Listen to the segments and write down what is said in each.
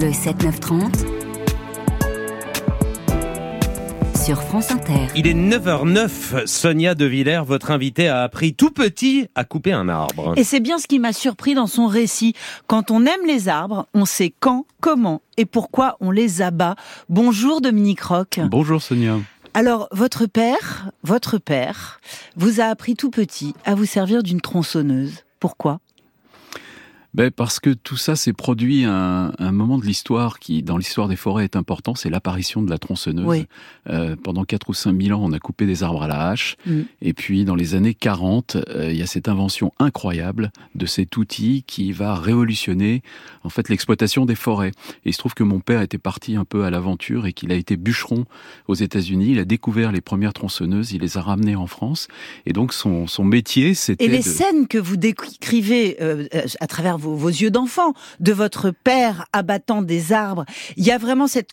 Le 7-9-30 sur France Inter. Il est 9h09. Sonia De Villers, votre invitée, a appris tout petit à couper un arbre. Et c'est bien ce qui m'a surpris dans son récit. Quand on aime les arbres, on sait quand, comment et pourquoi on les abat. Bonjour Dominique Roch. Bonjour Sonia. Alors, votre père, votre père, vous a appris tout petit à vous servir d'une tronçonneuse. Pourquoi? Ben parce que tout ça s'est produit à un, moment de l'histoire qui, dans l'histoire des forêts, est important, c'est l'apparition de la tronçonneuse. Euh, pendant 4 ou 5 000 ans, on a coupé des arbres à la hache. Mm. Et puis, dans les années 40, euh, il y a cette invention incroyable de cet outil qui va révolutionner, en fait, l'exploitation des forêts. Et il se trouve que mon père était parti un peu à l'aventure et qu'il a été bûcheron aux États-Unis. Il a découvert les premières tronçonneuses, il les a ramenées en France. Et donc, son, son métier, c'était... Et les scènes que vous décrivez euh, à travers vos, yeux d'enfant, de votre père abattant des arbres. Il y a vraiment cette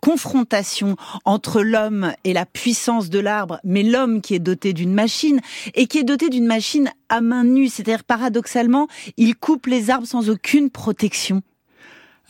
confrontation entre l'homme et la puissance de l'arbre, mais l'homme qui est doté d'une machine et qui est doté d'une machine à main nue. C'est-à-dire, paradoxalement, il coupe les arbres sans aucune protection.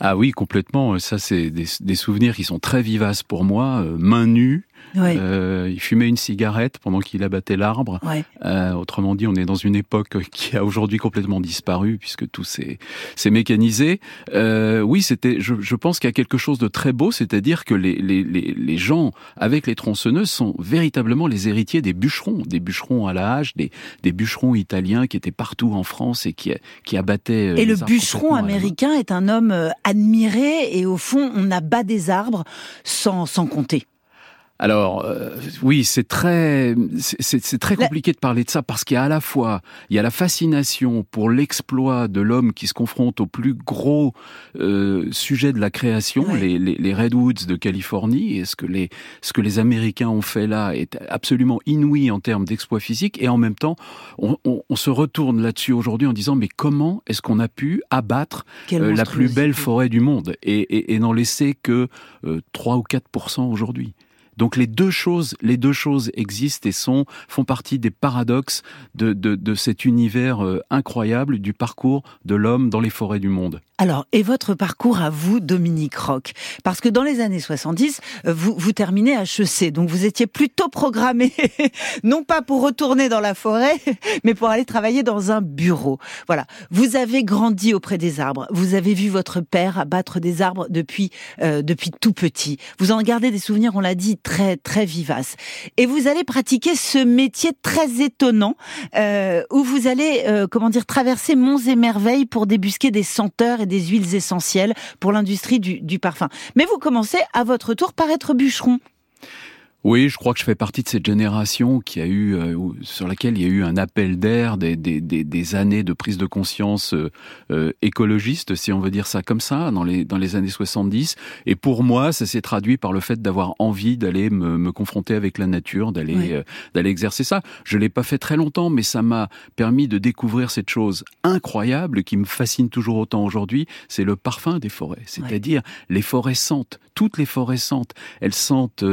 Ah oui, complètement. Ça, c'est des, souvenirs qui sont très vivaces pour moi. Euh, main nue, euh, il fumait une cigarette pendant qu'il abattait l'arbre. Euh, autrement dit, on est dans une époque qui a aujourd'hui complètement disparu puisque tout s'est mécanisé. Euh, oui, c'était. Je, je, pense qu'il y a quelque chose de très beau, c'est-à-dire que les, les, les, les, gens avec les tronçonneuses sont véritablement les héritiers des bûcherons, des bûcherons à la hache, des, des bûcherons italiens qui étaient partout en France et qui, qui abattaient. Et le bûcheron américain est un homme admiré et au fond, on abat des arbres sans, sans compter. Alors euh, oui, c'est très c'est très compliqué de parler de ça parce qu'il y a à la fois il y a la fascination pour l'exploit de l'homme qui se confronte au plus gros euh, sujet de la création, les, les, les, redwoods de Californie, et ce que les ce que les Américains ont fait là est absolument inouï en termes d'exploit physique, et en même temps on, on, on se retourne là-dessus aujourd'hui en disant mais comment est-ce qu'on a pu abattre euh, la plus belle forêt du monde et, et, et n'en laisser que euh, 3 ou 4% aujourd'hui? Donc les deux choses, les deux choses existent et sont font partie des paradoxes de, de, de cet univers euh, incroyable du parcours de l'homme dans les forêts du monde. Alors, et votre parcours à vous, Dominique Roch? Parce que dans les années 70, euh, vous, vous terminez HEC, donc vous étiez plutôt programmé, non pas pour retourner dans la forêt, mais pour aller travailler dans un bureau. Voilà, vous avez grandi auprès des arbres, vous avez vu votre père abattre des arbres depuis, euh, depuis tout petit. Vous en gardez des souvenirs, on l'a dit, très, très vivaces. Et vous allez pratiquer ce métier très étonnant, euh, où vous allez, euh, comment dire, traverser monts et merveilles pour débusquer des senteurs et des huiles essentielles pour l'industrie du, du parfum. Mais vous commencez à votre tour par être bûcheron. Oui, je crois que je fais partie de cette génération qui a eu, euh, sur laquelle il y a eu un appel d'air des, des, des, des, années de prise de conscience euh, euh, écologiste, si on veut dire ça comme ça, dans les, dans les années 70. Et pour moi, ça s'est traduit par le fait d'avoir envie d'aller me, me, confronter avec la nature, d'aller euh, d'aller exercer ça. Je l'ai pas fait très longtemps, mais ça m'a permis de découvrir cette chose incroyable qui me fascine toujours autant aujourd'hui, c'est le parfum des forêts, c'est-à-dire les forêts sentent, toutes les forêts sentent. Elles sentent,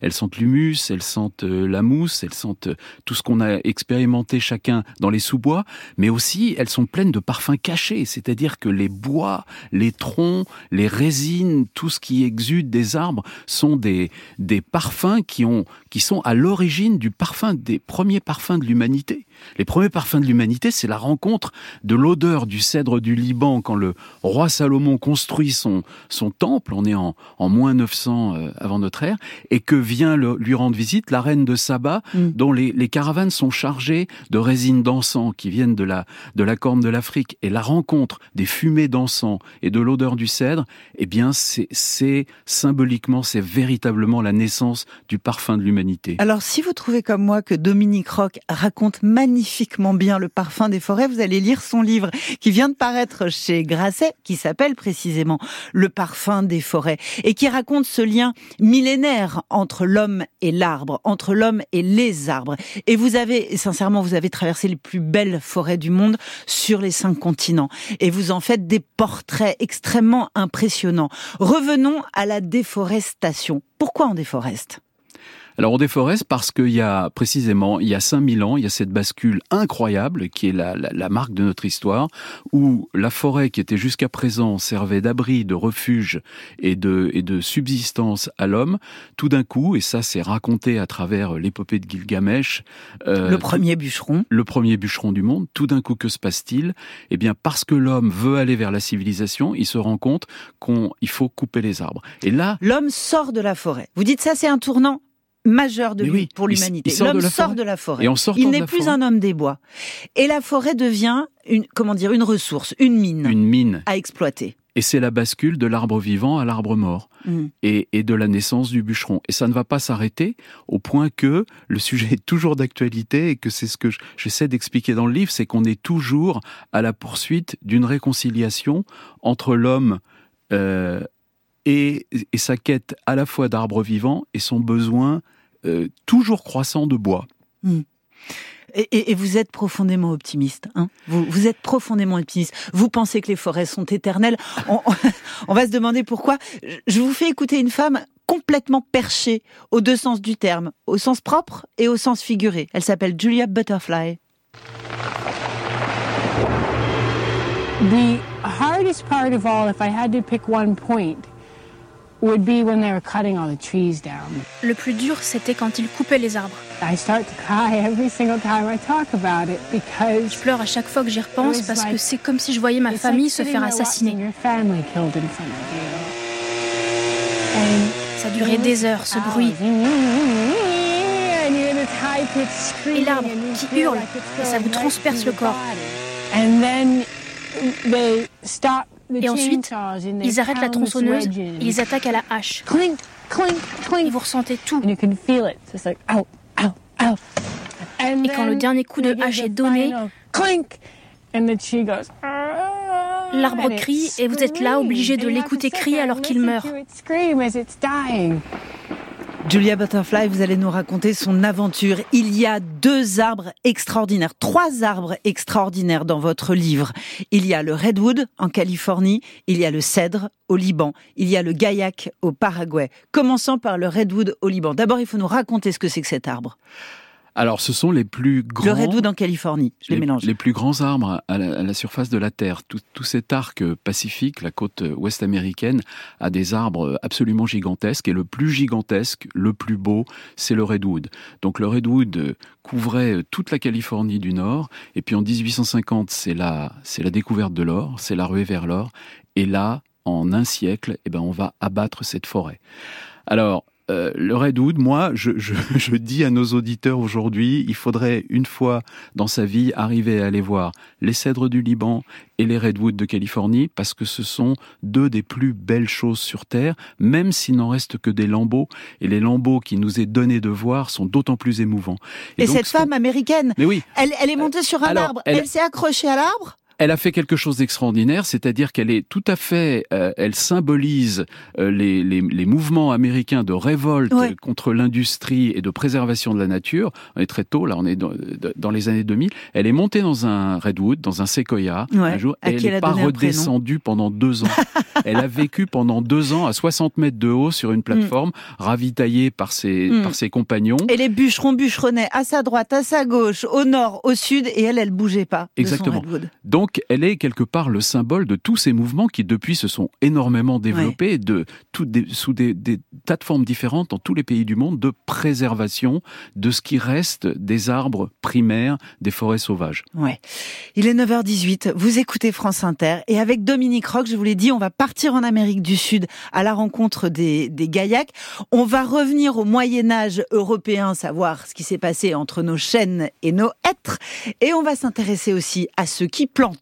elles sont l'humus, elles sentent euh, la mousse, elles sentent euh, tout ce qu'on a expérimenté chacun dans les sous-bois, mais aussi elles sont pleines de parfums cachés, c'est-à-dire que les bois, les troncs, les résines, tout ce qui exude des arbres sont des, des parfums qui, ont, qui sont à l'origine du parfum, des premiers parfums de l'humanité. Les premiers parfums de l'humanité, c'est la rencontre de l'odeur du cèdre du Liban quand le roi Salomon construit son, son temple, on est en, en moins 900 euh, avant notre ère, et que vient lui rendre visite la reine de Saba, mm. dont les, les, caravanes sont chargées de résines d'encens qui viennent de la, de la corne de l'Afrique. Et la rencontre des fumées d'encens et de l'odeur du cèdre, eh bien, c'est symboliquement, c'est véritablement la naissance du parfum de l'humanité. Alors, si vous trouvez comme moi que Dominique Roch raconte magnifiquement bien le parfum des forêts, vous allez lire son livre qui vient de paraître chez Grasset, qui s'appelle précisément Le parfum des forêts, et qui raconte ce lien millénaire entre l'homme et l'arbre, entre l'homme et les arbres. Et vous avez, sincèrement, vous avez traversé les plus belles forêts du monde sur les cinq continents. Et vous en faites des portraits extrêmement impressionnants. Revenons à la déforestation. Pourquoi on déforeste? Alors on déforeste parce qu'il y a précisément, il y a 5000 ans, il y a cette bascule incroyable qui est la, la, la marque de notre histoire, où la forêt qui était jusqu'à présent servait d'abri, de refuge et de, et de subsistance à l'homme, tout d'un coup, et ça c'est raconté à travers l'épopée de Gilgamesh, euh, le premier bûcheron, le premier bûcheron du monde, tout d'un coup que se passe-t-il? Eh bien parce que l'homme veut aller vers la civilisation, il se rend compte qu'il faut couper les arbres. Et là, l'homme sort de la forêt. Vous dites ça, c'est un tournant majeur de lui, pour l'humanité. L'homme sort de la forêt. Et en il n'est plus un homme des bois. Et la forêt devient une, comment dire, une ressource, une mine. Une mine. À exploiter. Et c'est la bascule de l'arbre vivant à l'arbre mort mm. et, et, de la naissance du bûcheron. Et ça ne va pas s'arrêter au point que le sujet est toujours d'actualité et que c'est ce que j'essaie d'expliquer dans le livre, c'est qu'on est toujours à la poursuite d'une réconciliation entre l'homme euh, et, et, sa quête à la fois d'arbre vivant et son besoin euh, toujours croissant de bois. Mm. Et, et, vous êtes profondément optimiste. Hein vous, vous, êtes profondément optimiste. Vous pensez que les forêts sont éternelles. On, on, va se demander pourquoi. Je vous fais écouter une femme complètement perchée aux deux sens du terme, au sens propre et au sens figuré. Elle s'appelle Julia Butterfly. The hardest part of all, if I had to pick one point, Le plus dur, c'était quand ils coupaient les arbres. I start to cry every single time I talk about it because Je pleure à chaque fois que j'y repense parce que c'est comme si je voyais ma famille se faire assassiner. Ça durait des heures, ce bruit. Et l'arbre qui hurle, et ça vous transperce le corps. Et ensuite, ils arrêtent la tronçonneuse et ils attaquent à la hache. Et vous ressentez tout. Et quand le dernier coup de hache est donné, l'arbre crie et vous êtes là obligé de l'écouter crier alors qu'il meurt. Julia Butterfly, vous allez nous raconter son aventure. Il y a deux arbres extraordinaires, trois arbres extraordinaires dans votre livre. Il y a le redwood en Californie, il y a le cèdre au Liban, il y a le gaillac au Paraguay. Commençons par le redwood au Liban. D'abord, il faut nous raconter ce que c'est que cet arbre. Alors, ce sont les plus grands. Le redwood en Californie, je les, mélange. Les plus grands arbres à la, à la surface de la Terre. Tout, tout, cet arc pacifique, la côte ouest américaine, a des arbres absolument gigantesques. Et le plus gigantesque, le plus beau, c'est le redwood. Donc, le redwood couvrait toute la Californie du Nord. Et puis, en 1850, c'est la, c'est la découverte de l'or, c'est la ruée vers l'or. Et là, en un siècle, eh ben, on va abattre cette forêt. Alors, euh, le redwood, moi, je, je, je, dis à nos auditeurs aujourd'hui, il faudrait une fois dans sa vie arriver à aller voir les cèdres du Liban et les redwoods de Californie, parce que ce sont deux des plus belles choses sur Terre, même s'il n'en reste que des lambeaux. Et les lambeaux qui nous est donné de voir sont d'autant plus émouvants. Et, et donc, cette femme américaine, Mais oui. elle, elle est montée sur un Alors, arbre, elle- elle s'est accrochée à l'arbre? Elle a fait quelque chose d'extraordinaire, c'est-à-dire qu'elle est tout à fait, euh, elle symbolise euh, les, les, les, mouvements américains de révolte Ouais. contre l'industrie et de préservation de la nature. On est très tôt, là, on est dans, dans les années 2000. Elle est montée dans un redwood, dans un séquoia, Ouais, un jour, et elle n'est pas redescendue pendant deux ans. elle a vécu pendant deux ans à 60 mètres de haut sur une plateforme, ravitaillée par ses, Mm. par ses compagnons. Et les bûcherons bûcheronnaient à sa droite, à sa gauche, au nord, au sud, et elle, elle bougeait pas. de son Exactement. redwood. Donc, elle est quelque part le symbole de tous ces mouvements qui, depuis, se sont énormément développés de, tout des, sous des, des, tas de formes différentes dans tous les pays du monde de préservation de ce qui reste des arbres primaires des forêts sauvages. Ouais. Il est 9h18, vous écoutez France Inter, et avec Dominique Roch, je vous l'ai dit, on va partir en Amérique du Sud à la rencontre des, des Gaillacs. On va revenir au Moyen-Âge européen, savoir ce qui s'est passé entre nos chênes et nos hêtres, et on va s'intéresser aussi à ceux qui plantent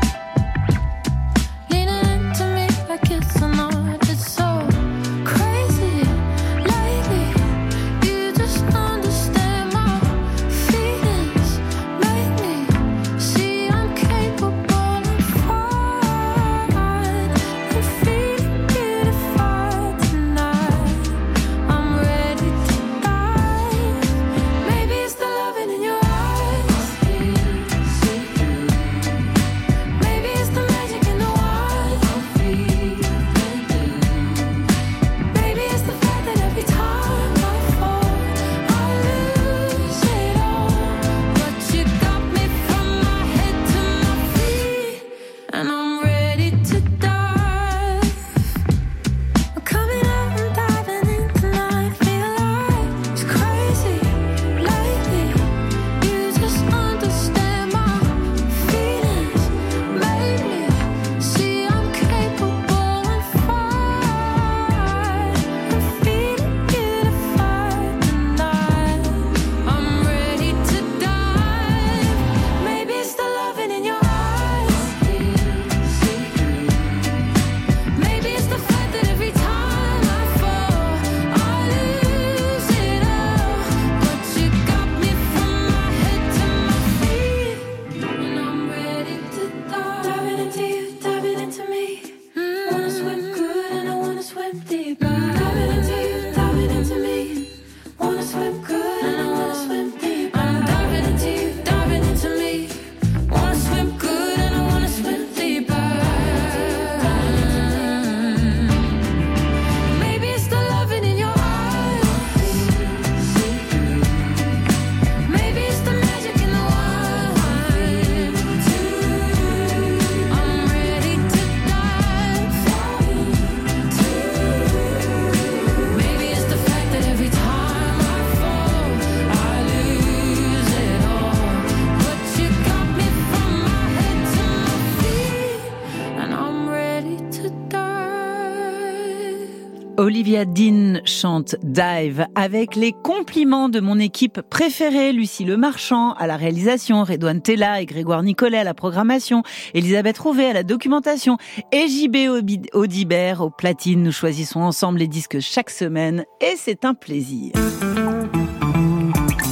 Olivia chante Dive avec les compliments de mon équipe préférée, Lucie Le Marchand à la réalisation, Redouane Tella et Grégoire Nicolet à la programmation, Elisabeth Rouvet à la documentation et JB Audibert au platine. Nous choisissons ensemble les disques chaque semaine et c'est un plaisir.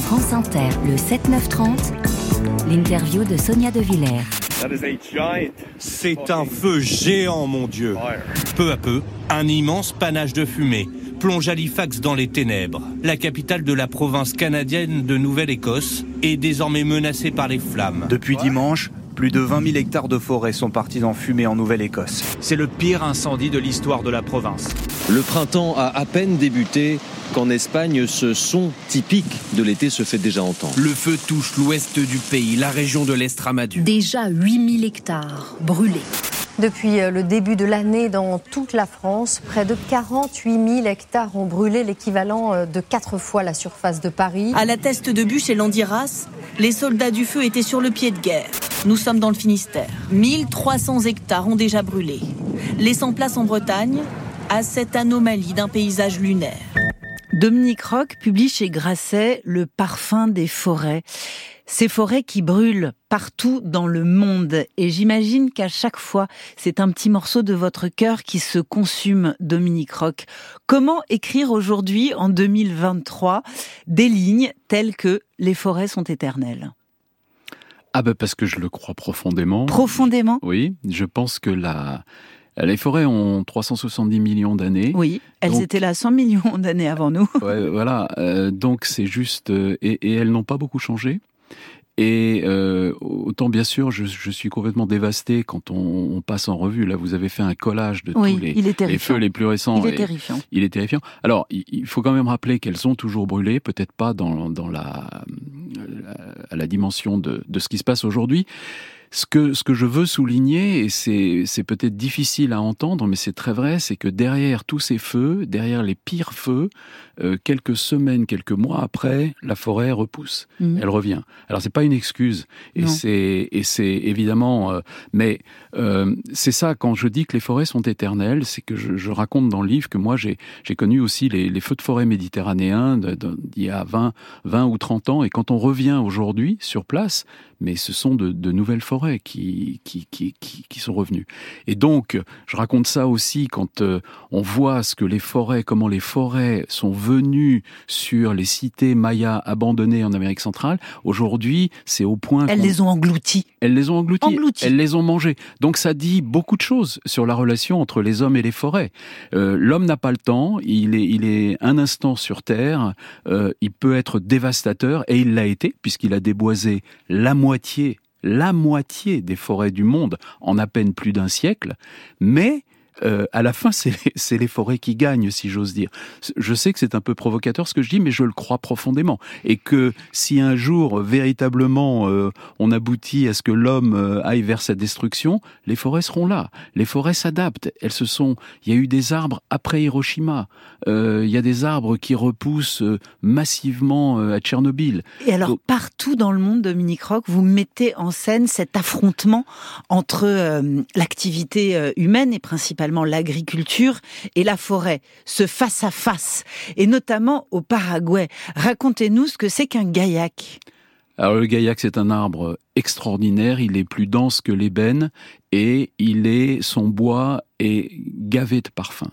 France Inter, le 7-9-30, l'interview de Sonia De Villers. C'est un feu géant, mon Dieu. Peu à peu, un immense panache de fumée plonge Halifax dans les ténèbres. La capitale de la province canadienne de Nouvelle-Écosse est désormais menacée par les flammes. Depuis dimanche, plus de 20 000 hectares de forêt sont partis en fumée en Nouvelle-Écosse. C'est le pire incendie de l'histoire de la province. Le printemps a à peine débuté qu'en Espagne, ce son typique de l'été se fait déjà entendre. Le feu touche l'ouest du pays, la région de l'Estramadu. Déjà 8000 hectares brûlés. Depuis euh, le début de l'année, dans toute la France, près de 48 000 hectares ont brûlé, l'équivalent euh, de quatre fois la surface de Paris. À la teste de bûche et Landiras, les soldats du feu étaient sur le pied de guerre. Nous sommes dans le Finistère. 1300 hectares ont déjà brûlé, laissant place en Bretagne à cette anomalie d'un paysage lunaire. Dominique Roch publie chez Grasset Le parfum des forêts. Ces forêts qui brûlent partout dans le monde. Et j'imagine qu'à chaque fois, c'est un petit morceau de votre cœur qui se consume, Dominique Roch. Comment écrire aujourd'hui, en 2023, des lignes telles que Les forêts sont éternelles ah ben parce que je le crois profondément. Profondément? Oui, je pense que la, les forêts ont 370 millions d'années. Oui, elles étaient là 100 millions d'années avant nous. Ouais, voilà, euh, donc c'est juste... Euh, et, et, elles n'ont pas beaucoup changé. Et euh, autant bien sûr, je, je, suis complètement dévasté quand on, on, passe en revue. Là, vous avez fait un collage de oui, tous les, les, feux les plus récents. Il est terrifiant. Il est terrifiant. Alors, il, faut quand même rappeler qu'elles ont toujours brûlé, peut-être pas dans, dans la, la, à la dimension de, de ce qui se passe aujourd'hui. Ce que, ce que je veux souligner, et c'est, peut-être difficile à entendre, mais c'est très vrai, c'est que derrière tous ces feux, derrière les pires feux, euh, quelques semaines, quelques mois après, la forêt repousse. Mmh. Elle revient. Alors c'est pas une excuse, et c'est, évidemment, euh, mais euh, c'est ça quand je dis que les forêts sont éternelles, c'est que je, je, raconte dans le livre que moi j'ai, j'ai connu aussi les, les, feux de forêt méditerranéens d'il y a 20, 20 ou 30 ans, et quand on revient aujourd'hui sur place, mais ce sont de, de nouvelles forêts qui, qui, qui, qui, sont revenues. Et donc, je raconte ça aussi quand euh, on voit ce que les forêts, comment les forêts sont venues sur les cités mayas abandonnées en Amérique centrale. Aujourd'hui, c'est au point elles les ont englouties. Elles les ont englouties. englouties. Elles les ont mangées. Donc ça dit beaucoup de choses sur la relation entre les hommes et les forêts. Euh, L'homme n'a pas le temps. Il est, il est un instant sur Terre. Euh, il peut être dévastateur et il l'a été puisqu'il a déboisé la moitié la moitié des forêts du monde en à peine plus d'un siècle, mais euh, à la fin, c'est les, les, forêts qui gagnent, si j'ose dire. Je sais que c'est un peu provocateur ce que je dis, mais je le crois profondément. Et que si un jour, véritablement, euh, on aboutit à ce que l'homme euh, aille vers sa destruction, les forêts seront là. Les forêts s'adaptent. Elles se sont. Il y a eu des arbres après Hiroshima. Euh, il y a des arbres qui repoussent euh, massivement à Tchernobyl. Et alors, Donc, partout dans le monde, Dominique Roch, vous mettez en scène cet affrontement entre l'activité humaine et principalement l'agriculture et la forêt, ce face à face, et notamment au Paraguay. Racontez-nous ce que c'est qu'un gaillac. Alors le gaillac, c'est un arbre extraordinaire. Il est plus dense que l'ébène et il est son bois est gavé de parfums.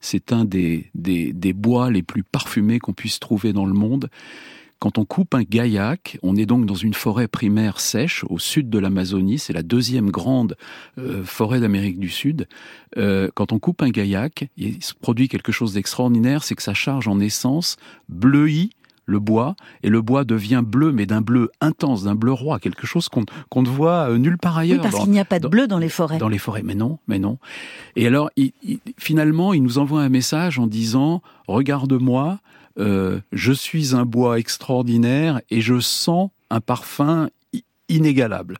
C'est un des, des, des bois les plus parfumés qu'on puisse trouver dans le monde. Quand on coupe un gaillac, on est donc dans une forêt primaire sèche au sud de l'Amazonie, c'est la deuxième grande euh, forêt d'Amérique du Sud. Euh, quand on coupe un gaillac, il se produit quelque chose d'extraordinaire, c'est que ça charge en essence bleuit le bois, et le bois devient bleu, mais d'un bleu intense, d'un bleu roi, quelque chose qu'on ne voit euh, nulle part ailleurs. Oui, parce qu'il n'y a pas de bleu dans les forêts. Dans les forêts, mais non, mais non. Et alors, finalement, il nous envoie un message en disant, regarde-moi, euh, je suis un bois extraordinaire et je sens un parfum inégalable.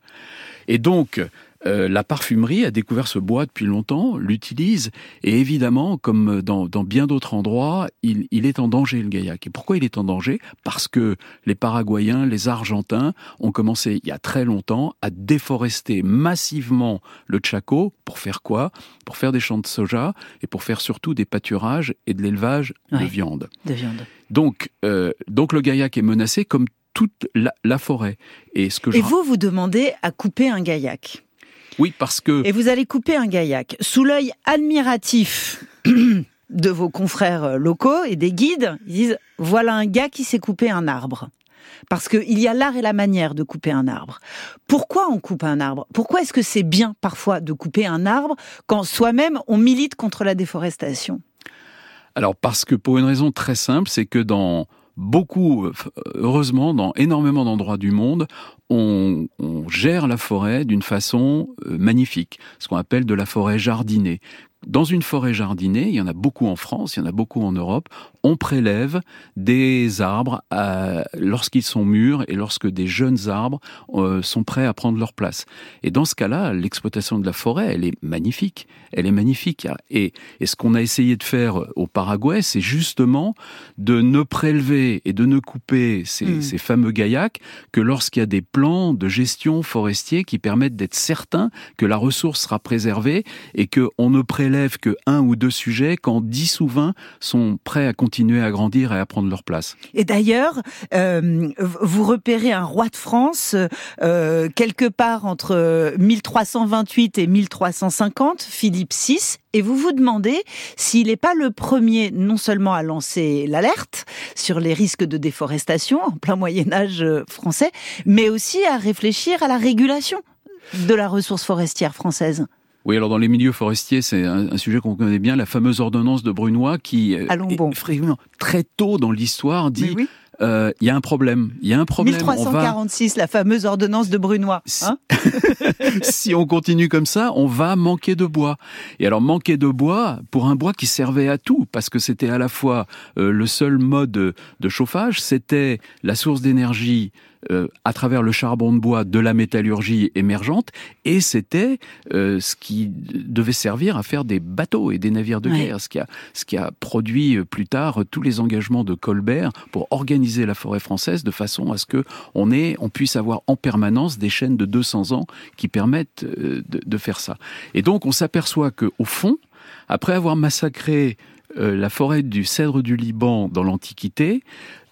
Et donc, euh, la parfumerie a découvert ce bois depuis longtemps, l'utilise, et évidemment, comme dans, bien d'autres endroits, il, est en danger, le gaillac. Et pourquoi il est en danger? Parce que les Paraguayens, les Argentins ont commencé, il y a très longtemps, à déforester massivement le Chaco. Pour faire quoi? Pour faire des champs de soja, et pour faire surtout des pâturages et de l'élevage de viande. De viande. Donc, euh, donc le gaillac est menacé comme toute la, forêt. Et, ce que et vous, vous demandez à couper un gaillac? Oui, parce que... Et vous allez couper un gaillac. Sous l'œil admiratif de vos confrères locaux et des guides, ils disent, voilà un gars qui s'est coupé un arbre. Parce qu'il y a l'art et la manière de couper un arbre. Pourquoi on coupe un arbre? Pourquoi est-ce que c'est bien parfois de couper un arbre quand soi-même on milite contre la déforestation? Alors parce que pour une raison très simple, c'est que dans beaucoup, heureusement, dans énormément d'endroits du monde, on, gère la forêt d'une façon euh, magnifique, ce qu'on appelle de la forêt jardinée. Dans une forêt jardinée, il y en a beaucoup en France, il y en a beaucoup en Europe, on prélève des arbres lorsqu'ils sont mûrs et lorsque des jeunes arbres euh, sont prêts à prendre leur place. Et dans ce cas-là, l'exploitation de la forêt, elle est magnifique. Elle est magnifique. Et, et ce qu'on a essayé de faire au Paraguay, c'est justement de ne prélever et de ne couper ces, hmm. ces fameux gaillacs que lorsqu'il y a des plans de gestion forestier qui permettent d'être certains que la ressource sera préservée et qu'on ne prélève que un ou deux sujets quand dix ou vingt sont prêts à continuer à grandir et à prendre leur place. Et d'ailleurs, euh, vous repérez un roi de France euh, quelque part entre 1328 et 1350, Philippe VI, et vous vous demandez s'il n'est pas le premier non seulement à lancer l'alerte sur les risques de déforestation en plein Moyen Âge français, mais aussi à réfléchir à la régulation de la ressource forestière française. Oui, alors dans les milieux forestiers, c'est un, sujet qu'on connaît bien, la fameuse ordonnance de Brunois qui, euh, bon. très tôt dans l'histoire, dit euh, il y a un problème. Il y a un problème. 1346, la fameuse ordonnance de Brunois. Hein si on continue comme ça, on va manquer de bois. Et alors manquer de bois pour un bois qui servait à tout, parce que c'était à la fois euh, le seul mode de chauffage, c'était la source d'énergie euh, à travers le charbon de bois de la métallurgie émergente, et c'était euh, ce qui devait servir à faire des bateaux et des navires de guerre, ce, qui a, ce qui a produit euh, plus tard tous les engagements de Colbert pour organiser la forêt française de façon à ce que on, ait, on puisse avoir en permanence des chaînes de 200 ans qui permettent de, de faire ça. Et donc on s'aperçoit que au fond, après avoir massacré euh, la forêt du cèdre du Liban dans l'Antiquité.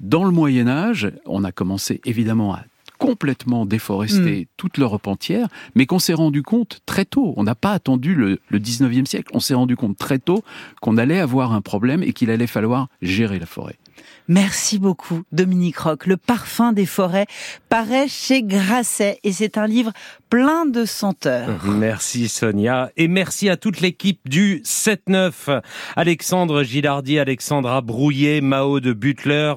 Dans le Moyen Âge, on a commencé évidemment à complètement déforester hmm. toute l'Europe entière, mais qu'on s'est rendu compte très tôt, on n'a pas attendu le, le 19e siècle, on s'est rendu compte très tôt qu'on allait avoir un problème et qu'il allait falloir gérer la forêt. Merci beaucoup, Dominique Roch. Le parfum des forêts paraît chez Grasset et c'est un livre plein de senteurs. Merci Sonia et merci à toute l'équipe du 7-9. Alexandre Gilardi, Alexandra Brouillet, Mao de Butler,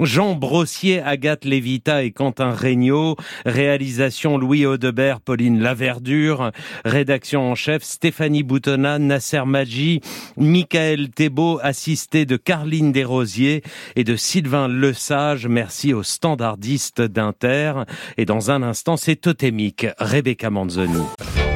Jean Brossier, Agathe Lévita et Quentin Regnault. Réalisation Louis Audebert, Pauline Laverdure. Rédaction en chef Stéphanie Boutonna, Nasser Maggi, Michael Thébault, assisté de Carline Desrosiers et de Sylvain Lesage. Merci aux standardistes d'Inter. Et dans un instant, c'est totémique. Rebecca Manzoni.